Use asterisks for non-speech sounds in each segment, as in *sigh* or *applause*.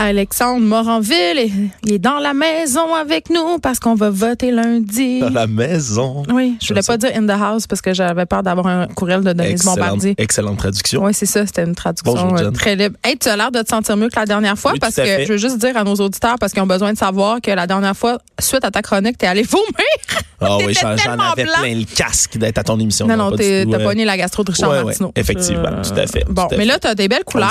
Alexandre Moranville, il est dans la maison avec nous parce qu'on va voter lundi. *laughs* Dans la maison. Oui, je voulais pas dire in the house parce que j'avais peur d'avoir un courriel de Denise Bombardier. excellente traduction. Oui, c'est ça, c'était une traduction Bonjour, euh, très libre. Hey, tu as l'air de te sentir mieux que la dernière fois Oui, parce que fait. je veux juste dire à nos auditeurs parce qu'ils ont besoin de savoir que la dernière fois, suite à ta chronique, t'es allé vomir. Ah oui, *laughs* T'étais j'en avais blanc. plein le casque d'être à ton émission. Non, non, pas t'as euh, pogné la gastro de Richard ouais, ouais, Martineau. effectivement, Euh, tout à fait, Bon, à mais fait. là, t'as des belles couleurs.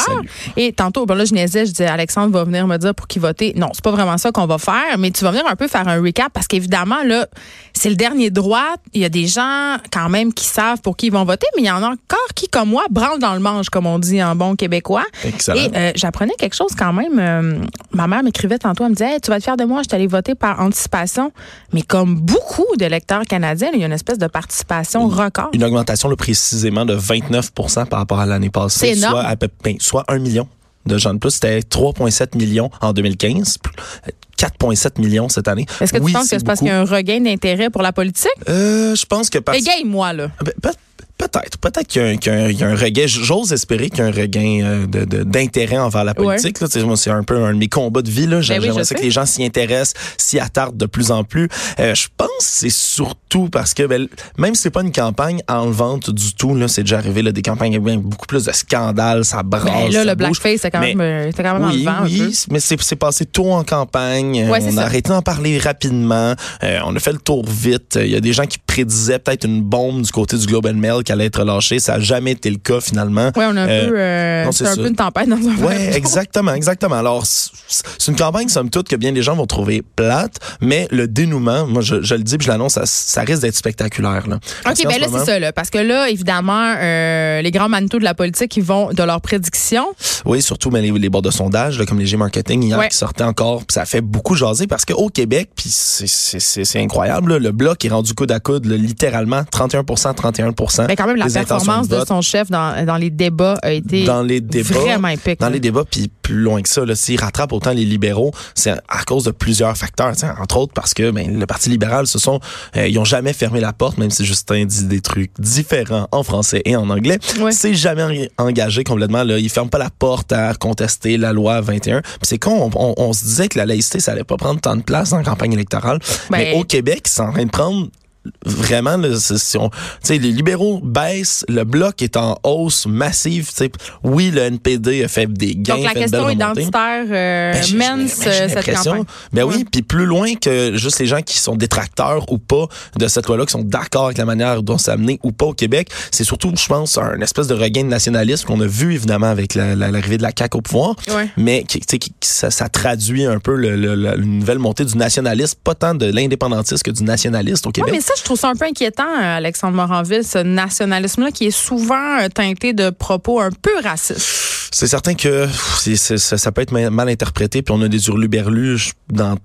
Et tantôt, ben là, je niaisais, je disais, Alexandre va venir me dire pour qui voter. Non, c'est pas vraiment ça qu'on va faire, mais tu vas venir un peu faire un recap parce qu'évidemment, là, c'est le dernier droit. Il y a des gens, quand même, qui savent pour qui ils vont voter, mais il y en a encore qui, comme moi, branlent dans le manche, comme on dit en bon québécois. Excellent. Et euh, j'apprenais quelque chose quand même. euh, ma mère m'écrivait tantôt, elle me disait Hey, Tu vas te faire de moi, je suis allée voter par anticipation. Mais comme beaucoup d'électeurs canadiens, il y a une espèce de participation record. Une augmentation là, précisément de 29% par rapport à l'année passée. C'est énorme. Soit, à peu, ben, soit 1 million de gens de plus. C'était 3,7 millions en 2015. 4,7 millions cette année. Est-ce que Oui, tu penses que c'est parce qu'il y a un regain d'intérêt pour la politique? Euh, je pense que parce Égaye-moi, là. Ben, Peut-être. Peut-être qu'il y a un- qu'il y, il y a un regain. J'ose espérer qu'il y a un regain euh, d'intérêt envers la politique. là. Sais, moi, C'est un peu un de mes combats de vie. là. Ben oui, J'aimerais que les gens s'y intéressent, s'y attardent de plus en plus. Euh, je pense que c'est surtout parce que ben, même si c'est pas une campagne enlevante du tout, là, c'est déjà arrivé là, des campagnes avec beaucoup plus de scandales, ça brasse. Ben, là, ça le blackface, c'est quand, même, euh, c'était quand même oui, enlevant un oui, peu. mais c'est passé tôt en campagne. Ouais, on a ça. arrêté d'en parler rapidement. Euh, on a fait le tour vite. Il y a des gens qui prédisaient peut-être une bombe du côté du Globe and Mail qui allait être lâchée. Ça n'a jamais été le cas finalement. Oui, on a un Euh, peu, euh, non, c'est un ça. peu une tempête dans un d'eau. exactement, exactement. Alors, c'est une campagne, somme toute, que bien des gens vont trouver plate, mais le dénouement, moi, je, je le dis puis je l'annonce, ça, ça risque d'être spectaculaire. Là. OK, ben ce là, moment- c'est ça, là. Parce que là, évidemment, euh, les grands manitou de la politique, ils vont de leurs prédictions. Oui, surtout mais les, les bords de sondage, là, comme les G-Marketing hier, Ouais. qui sortaient encore, puis ça fait beaucoup jaser parce qu'au Québec, puis c'est- incroyable, là, le bloc est rendu coude à coude, là, littéralement 31% 31% Mais quand même, la performance de, vote. son chef dans, dans les débats a été dans les débats, vraiment épique. dans là. les débats, puis plus loin que ça, là, s'ils rattrapent autant les libéraux, c'est à cause de plusieurs facteurs. Entre autres parce que ben, le Parti libéral, ce sont, euh, ils ont jamais fermé la porte, même si Justin dit des trucs différents en français et en anglais. Ouais. C'est jamais engagé complètement. Là, ils ferment pas la porte à contester la loi 21. Puis c'est con, on, on- on se disait que la laïcité, ça allait pas prendre tant de place en campagne électorale. Ben- Mais au Québec, c'est en train de prendre vraiment là, si on- tu sais, les libéraux baissent, le bloc est en hausse massive. tu sais. Oui, le NPD a fait des gains, Donc, la fait question identitaire euh, Ben, mène cette campagne. Ben oui, puis plus loin que juste les gens qui sont détracteurs ou pas de cette loi-là, qui sont d'accord avec la manière dont c'est amené ou pas au Québec, c'est surtout, je pense, un espèce de regain de nationalisme qu'on a vu évidemment avec la- la- l'arrivée de la CAQ au pouvoir, Ouais. mais qui, tu sais, qui- ça, ça traduit un peu le, le- le- une nouvelle montée du nationalisme, pas tant de l'indépendantiste que du nationaliste au Québec. mais ça, je trouve ça un peu inquiétant, euh, Alexandre Moranville, ce nationalisme-là qui est souvent euh, teinté de propos un peu racistes. C'est certain que ça, peut être mal mal interprété, puis on a des hurluberlus dans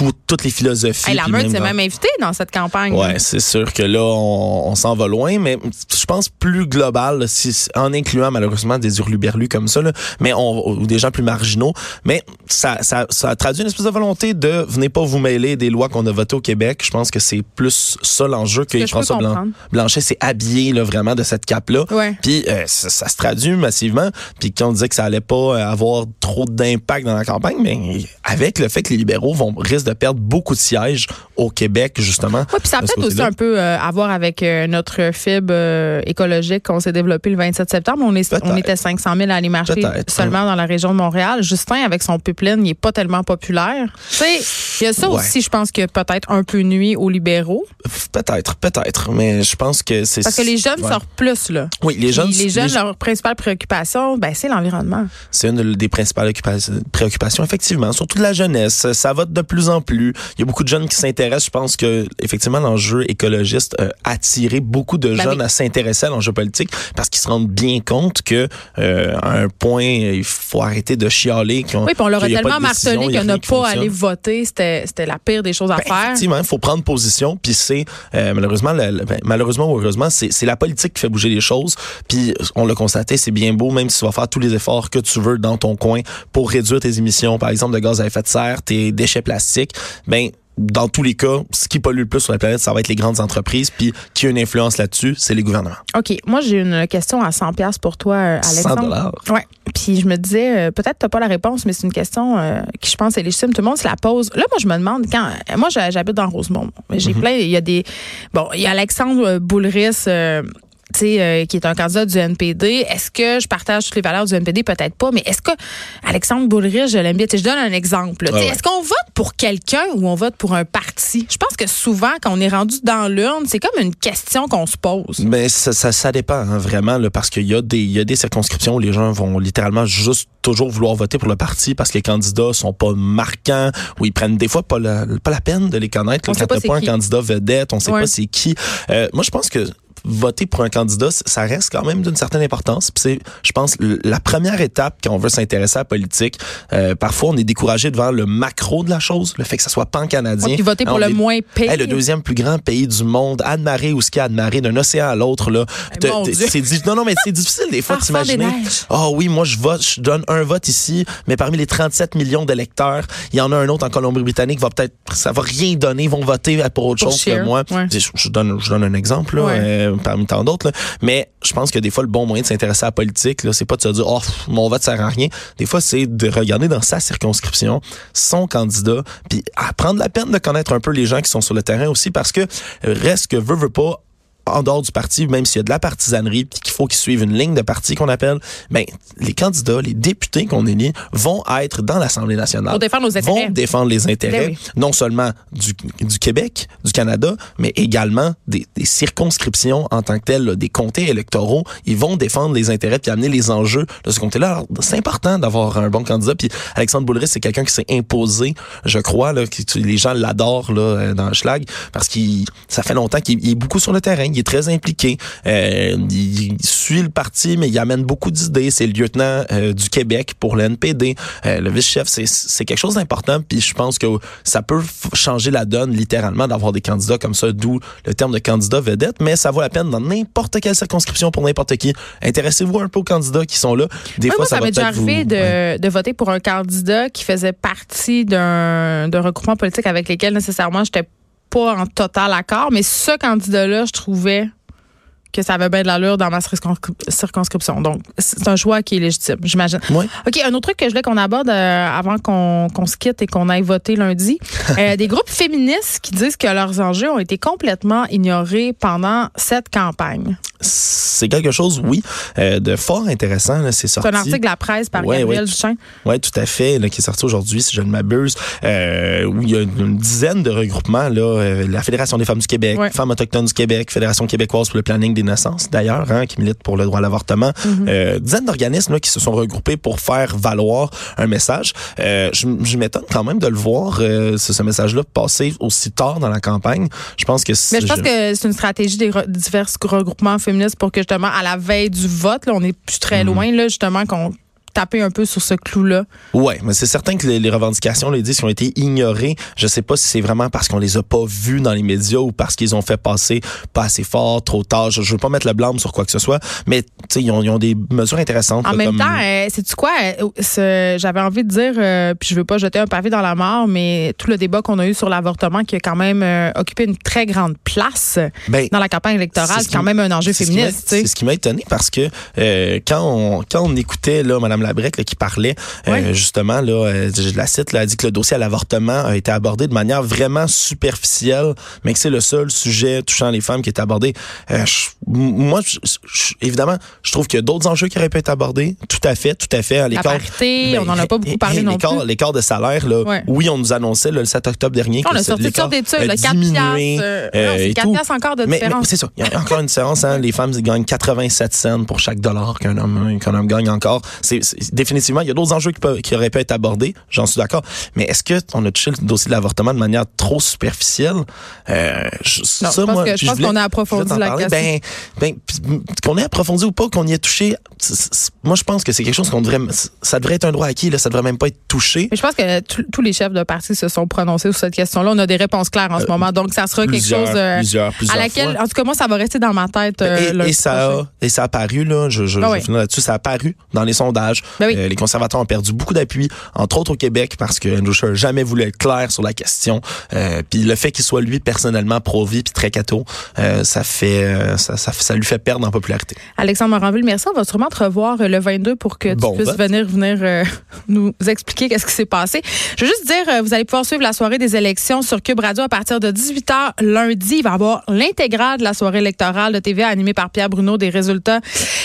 tout- toutes les philosophies. Hey, la meute même s'est dans- même invitée dans cette campagne. Ouais, c'est sûr que là, on, on s'en va loin, mais je pense plus global, là, si, en incluant malheureusement des hurluberlus comme ça, là, mais on, ou des gens plus marginaux. Mais ça, ça, ça traduit une espèce de volonté de venez pas vous mêler des lois qu'on a votées au Québec. Je pense que c'est plus ça l'enjeu que, que François Blan-. Blanchet s'est habillé là, vraiment de cette cape-là. Ouais. Puis euh, ça, ça se traduit massivement. Puis quand on disait que ça allait pas euh, avoir trop d'impact dans la campagne, mais avec le fait que les libéraux vont risquent de perdre beaucoup de sièges au Québec, justement. Oui, puis ça a de peut-être aussi un peu euh, à voir avec euh, notre fibre euh, écologique qu'on s'est développé le 27 septembre. On, est, on était 500 000 à aller marcher Peut-être, seulement dans la région de Montréal. Justin, avec son pipeline, il est pas tellement populaire. Tu sais, il y a ça Ouais. aussi, je pense, que peut-être un peu nuit aux libéraux. Peut-être, peut-être, mais je pense que c'est Parce que les jeunes Ouais. sortent plus, là. Oui, les jeunes, Puis les jeunes, les- leur principale préoccupation, ben, c'est l'environnement. c'est une des principales occupa- préoccupations, effectivement. Surtout de la jeunesse, ça vote de plus en plus. Il y a beaucoup de jeunes qui s'intéressent. Je pense que effectivement l'enjeu écologiste a attiré beaucoup de Ben jeunes oui. à s'intéresser à l'enjeu politique parce qu'ils se rendent bien compte que euh, à un point il faut arrêter de chialer. qu'on- Oui, puis on leur a tellement martelé que ne pas aller voter, c'était c'était la pire des choses à Ben, faire. Effectivement, il faut prendre position. Puis c'est euh, malheureusement, ben, malheureusement ou heureusement, c'est c'est la politique qui fait bouger les choses. Puis on l'a constaté, c'est bien beau, même si tu vas faire tous les efforts que tu veux dans ton coin pour réduire tes émissions, par exemple de gaz à effet de serre, tes déchets plastiques. Ben dans tous les cas, ce qui pollue le plus sur la planète, ça va être les grandes entreprises. Puis qui a une influence là-dessus, c'est les gouvernements. OK, moi j'ai une question à 100 pièces pour toi euh, 100 Alexandre. dollars. Ouais. Puis je me disais euh, peut-être t'as pas la réponse mais c'est une question euh, qui je pense est légitime tout le monde se la pose. Là moi je me demande quand moi j'ha- j'habite dans Rosemont. J'ai Mhm. plein il y a des bon, il y a Alexandre Boulris euh, euh, qui est un candidat du NPD. Est-ce que je partage toutes les valeurs du NPD? Peut-être pas. Mais est-ce que Alexandre Boulris, je l'aime bien? Tu sais, je donne un exemple. Ah ouais. Est-ce qu'on vote pour quelqu'un ou on vote pour un parti? Je pense que souvent, quand on est rendu dans l'urne, c'est comme une question qu'on se pose. Mais ça, ça, ça dépend hein, vraiment là, parce qu'il y a des il y a des circonscriptions où les gens vont littéralement juste toujours vouloir voter pour le parti parce que les candidats sont pas marquants ou ils prennent des fois pas la, pas la peine de les connaître. On là, sait quand pas pas un qui. candidat vedette, on sait Ouais. pas c'est qui. Euh, moi je pense que voter pour un candidat, ça reste quand même d'une certaine importance. Puis c'est, je pense, la première étape quand on veut s'intéresser à la politique. Euh, parfois, on est découragé devant le macro de la chose, le fait que ça soit pan-canadien. Ouais, puis voter pour On le est- moins pire. Hey, le deuxième plus grand pays du monde, Anne-Marie ou ce qu'il y a d'un océan à l'autre, là. Eh, Te- te- c'est non, non, mais c'est difficile des fois neiges. Ah oui, moi, je vote, je donne un vote ici, mais parmi les 37 millions d'électeurs, il y en a un autre en Colombie-Britannique, va peut-être, ça va rien donner, ils vont voter pour autre Pour chose que moi. ouais. Je, je donne, je donne un exemple, là, Ouais. euh, parmi tant d'autres. Mais je pense que des fois, le bon moyen de s'intéresser à la politique, c'est pas de se dire, oh, mon vote sert à rien. Des fois, c'est de regarder dans sa circonscription son candidat, puis à prendre la peine de connaître un peu les gens qui sont sur le terrain aussi, parce que euh, reste que veut, veut pas, en dehors du parti, même s'il y a de la partisanerie, puis qu'il faut qu'ils suivent une ligne de parti qu'on appelle, ben, les candidats, les députés qu'on élit vont être dans l'Assemblée nationale. Pour défendre nos intérêts. Vont défendre les intérêts, Ben oui. non seulement du, du Québec, du Canada, mais également des, des circonscriptions en tant que telles, là, des comtés électoraux. Ils vont défendre les intérêts puis amener les enjeux de ce comté-là. Alors, c'est important d'avoir un bon candidat. Puis Alexandre Boulris, c'est quelqu'un qui s'est imposé, je crois, là, tu- les gens l'adorent là, euh, dans le schlag parce qu'il ça fait longtemps qu'il il est beaucoup sur le terrain, il est très impliqué. Euh, il, suit le parti, mais il amène beaucoup d'idées. C'est le lieutenant euh, du Québec pour le NPD. Euh, le vice-chef, c'est, quelque chose d'important. Puis je pense que ça peut changer la donne littéralement d'avoir des candidats comme ça, d'où le terme de candidat vedette. Mais ça vaut la peine dans n'importe quelle circonscription pour n'importe qui. Intéressez-vous un peu aux candidats qui sont là. Des fois, moi, ça, m'est déjà arrivé de, ouais. de voter pour un candidat qui faisait partie d'un d'un regroupement politique avec lesquels nécessairement j'étais pas en total accord, mais ce candidat-là, je trouvais que ça avait bien de l'allure dans ma circonscri- circonscription. Donc, c'est un choix qui est légitime, j'imagine. Ouais. OK, un autre truc que je voulais qu'on aborde euh, avant qu'on se quitte et qu'on aille voter lundi. *laughs* Euh, des groupes féministes qui disent que leurs enjeux ont été complètement ignorés pendant cette campagne. C'est quelque chose, oui, euh, de fort intéressant. C'est sorti. C'est un article de la presse par Ouais, Gabriel. Duchain. Oui, tout à fait, là, qui est sorti aujourd'hui, si je ne m'abuse, où il y a une, une dizaine de regroupements, là, la Fédération des femmes du Québec, Ouais. Femmes autochtones du Québec, Fédération québécoise pour le planning des naissances, d'ailleurs, hein, qui milite pour le droit à l'avortement, Mm-hmm. euh, dizaines d'organismes qui se sont regroupés pour faire valoir un message. Euh, je je m'étonne quand même de le voir, euh, ce, ce message-là, passer aussi tard dans la campagne. Je pense que Mais je pense que c'est une stratégie des re- divers regroupements féministes pour que justement, à la veille du vote, là, on est plus très loin, là, justement, qu'on taper un peu sur ce clou-là. Ouais, mais c'est certain que les, les revendications, les disques ont été ignorées. Je sais pas si c'est vraiment parce qu'on les a pas vus dans les médias ou parce qu'ils ont fait passer pas assez fort, trop tard. Je, je veux pas mettre le blâme sur quoi que ce soit, mais ils ont, ils ont des mesures intéressantes. En là, même comme- temps, euh, sais-tu quoi? euh, J'avais envie de dire, euh, puis je veux pas jeter un pavé dans la mort, mais tout le débat qu'on a eu sur l'avortement qui a quand même euh, occupé une très grande place Ben, dans la campagne électorale, c'est ce c'est quand même un enjeu féministe. C'est ce qui m'a étonné parce que quand on quand on écoutait là Madame Labrec là, qui parlait euh, justement là, euh, je la cite, là, elle dit que le dossier à l'avortement a été abordé de manière vraiment superficielle, mais que c'est le seul sujet touchant les femmes qui est abordé. Euh, je- moi, je- je- évidemment, je trouve qu'il y a d'autres enjeux qui auraient pu être abordés. Tout à fait, tout à fait. La parité, Ben, on n'en a pas beaucoup hey, parlé hey, non plus. L'écart de salaire, là, Ouais. oui, on nous annonçait là, le 7 octobre dernier On que a sorti toutes sortes d'études, a le 4 diminué, piastres, euh, euh, non, c'est et 4 tout. piastres encore de Mais- différence. c'est ça. Il y a encore une différence. Hein? Les femmes gagnent 87 cents pour chaque dollar qu'un homme qu'un homme gagne encore. C'est définitivement, il y a d'autres enjeux qui, peuvent, qui auraient pu être abordés, j'en suis d'accord. Mais est-ce que on a touché le dossier de l'avortement de manière trop superficielle? Euh, je, non, ça, moi, je pense qu'on a approfondi la question. Ben, ben, qu'on ait approfondi ou pas, qu'on y ait touché, moi, je pense que c'est quelque chose qu'on devrait, ça devrait être un droit acquis, là, ça devrait même pas être touché. Mais je pense que tous les chefs de parti se sont prononcés sur cette question-là. On a des réponses claires en ce euh, moment, donc ça sera quelque chose euh, à laquelle, en tout cas, moi, ça va rester dans ma tête. Euh, et, ça a, et ça a paru là, je, je, ah là-dessus, ça a paru dans les sondages. Ben les conservateurs ont perdu beaucoup d'appui, entre autres au Québec, parce que Andrew Scheer jamais voulu être clair sur la question. puis le fait qu'il soit lui personnellement pro-vie puis très catho, ça fait, ça, ça, ça, lui fait perdre en popularité. Alexandre Moranville, merci. On va sûrement te revoir le 22 pour que tu puisses venir venir *laughs* nous expliquer qu'est-ce qui s'est passé. Je veux juste dire, vous allez pouvoir suivre la soirée des élections sur Cube Radio à partir de 18h lundi. Il va y avoir l'intégrale de la soirée électorale de TVA animée par Pierre Bruno des résultats.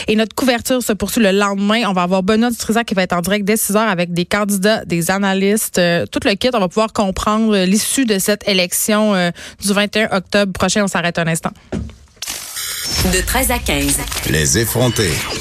Et notre couverture se poursuit le lendemain. On va avoir Benoît Dutrisac qui va être en direct dès 6 heures avec des candidats, des analystes, euh, tout le kit. On va pouvoir comprendre l'issue de cette élection euh, du 21 octobre prochain. On s'arrête un instant. De 13 à 15. Les effrontés.